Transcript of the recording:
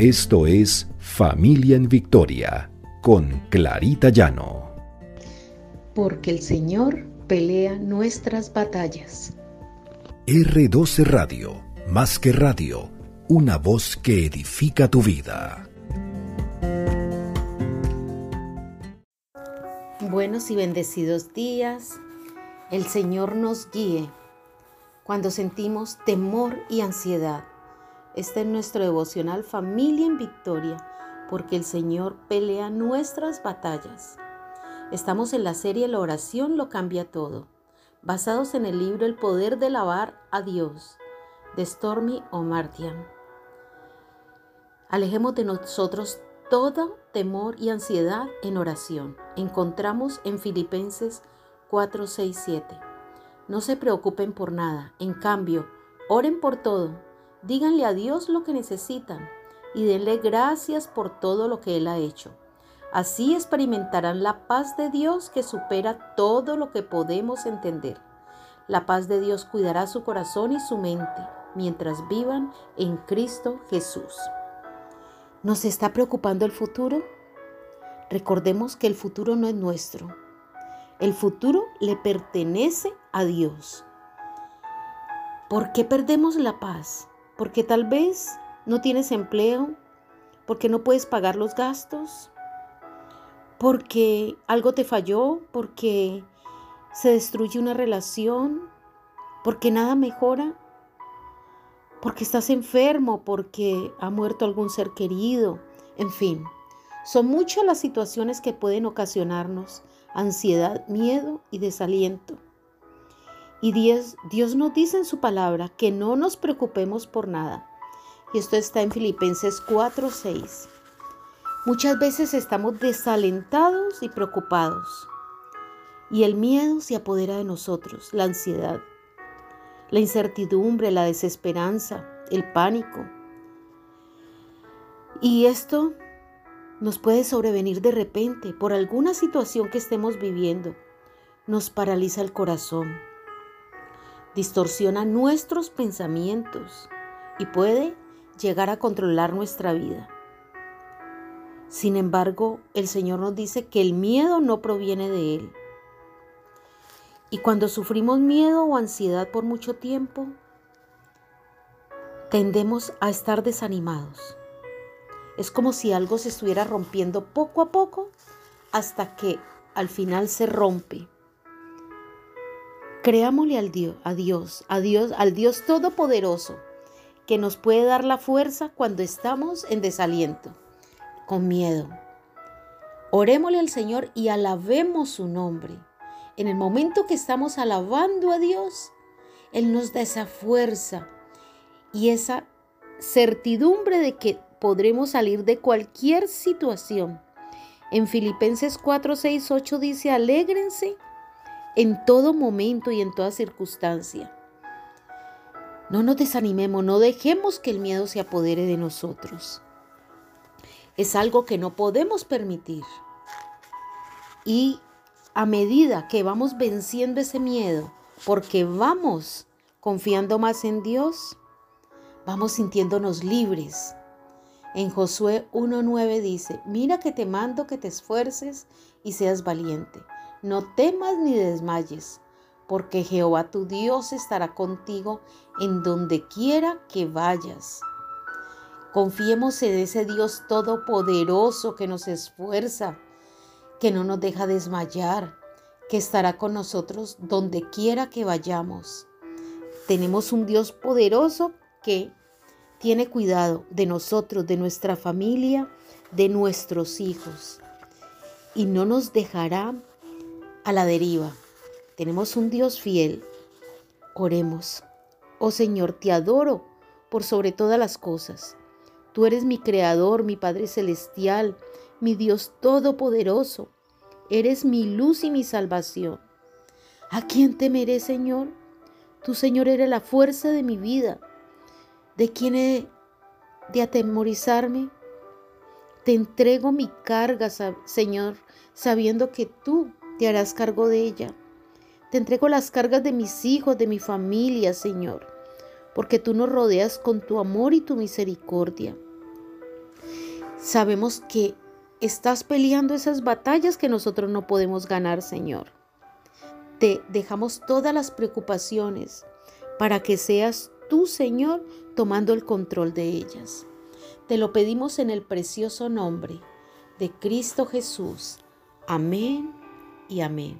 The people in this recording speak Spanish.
Esto es Familia en Victoria con Clarita Llano. Porque el Señor pelea nuestras batallas. R12 Radio, más que radio, una voz que edifica tu vida. Buenos y bendecidos días. El Señor nos guíe cuando sentimos temor y ansiedad este es nuestro devocional Familia en Victoria, porque el Señor pelea nuestras batallas. Estamos en la serie La oración lo cambia todo, basados en el libro El poder de lavar a Dios, de Stormy O'Martian. Alejemos de nosotros todo temor y ansiedad en oración. Encontramos en Filipenses 4, 6, 7. No se preocupen por nada, en cambio, oren por todo Díganle a Dios lo que necesitan y denle gracias por todo lo que Él ha hecho. Así experimentarán la paz de Dios que supera todo lo que podemos entender. La paz de Dios cuidará su corazón y su mente mientras vivan en Cristo Jesús. ¿Nos está preocupando el futuro? Recordemos que el futuro no es nuestro. El futuro le pertenece a Dios. ¿Por qué perdemos la paz? Porque tal vez no tienes empleo, porque no puedes pagar los gastos, porque algo te falló, porque se destruye una relación, porque nada mejora, porque estás enfermo, porque ha muerto algún ser querido, en fin. Son muchas las situaciones que pueden ocasionarnos ansiedad, miedo y desaliento. Y Dios, Dios nos dice en su palabra que no nos preocupemos por nada. Y esto está en Filipenses 4:6. Muchas veces estamos desalentados y preocupados. Y el miedo se apodera de nosotros, la ansiedad, la incertidumbre, la desesperanza, el pánico. Y esto nos puede sobrevenir de repente por alguna situación que estemos viviendo. Nos paraliza el corazón distorsiona nuestros pensamientos y puede llegar a controlar nuestra vida. Sin embargo, el Señor nos dice que el miedo no proviene de Él. Y cuando sufrimos miedo o ansiedad por mucho tiempo, tendemos a estar desanimados. Es como si algo se estuviera rompiendo poco a poco hasta que al final se rompe Creámosle al Dios, a Dios, a Dios, al Dios Todopoderoso, que nos puede dar la fuerza cuando estamos en desaliento, con miedo. Orémosle al Señor y alabemos su nombre. En el momento que estamos alabando a Dios, Él nos da esa fuerza y esa certidumbre de que podremos salir de cualquier situación. En Filipenses 4, 6, 8 dice, alégrense en todo momento y en toda circunstancia. No nos desanimemos, no dejemos que el miedo se apodere de nosotros. Es algo que no podemos permitir. Y a medida que vamos venciendo ese miedo, porque vamos confiando más en Dios, vamos sintiéndonos libres. En Josué 1.9 dice, mira que te mando que te esfuerces y seas valiente. No temas ni desmayes, porque Jehová tu Dios estará contigo en donde quiera que vayas. Confiemos en ese Dios todopoderoso que nos esfuerza, que no nos deja desmayar, que estará con nosotros donde quiera que vayamos. Tenemos un Dios poderoso que tiene cuidado de nosotros, de nuestra familia, de nuestros hijos. Y no nos dejará a la deriva. Tenemos un Dios fiel. Oremos. Oh Señor, te adoro por sobre todas las cosas. Tú eres mi Creador, mi Padre Celestial, mi Dios Todopoderoso. Eres mi luz y mi salvación. ¿A quién temeré, Señor? Tu Señor, eres la fuerza de mi vida. ¿De quién he de atemorizarme? Te entrego mi carga, Señor, sabiendo que tú te harás cargo de ella. Te entrego las cargas de mis hijos, de mi familia, Señor, porque tú nos rodeas con tu amor y tu misericordia. Sabemos que estás peleando esas batallas que nosotros no podemos ganar, Señor. Te dejamos todas las preocupaciones para que seas tú, Señor, tomando el control de ellas. Te lo pedimos en el precioso nombre de Cristo Jesús. Amén y amén.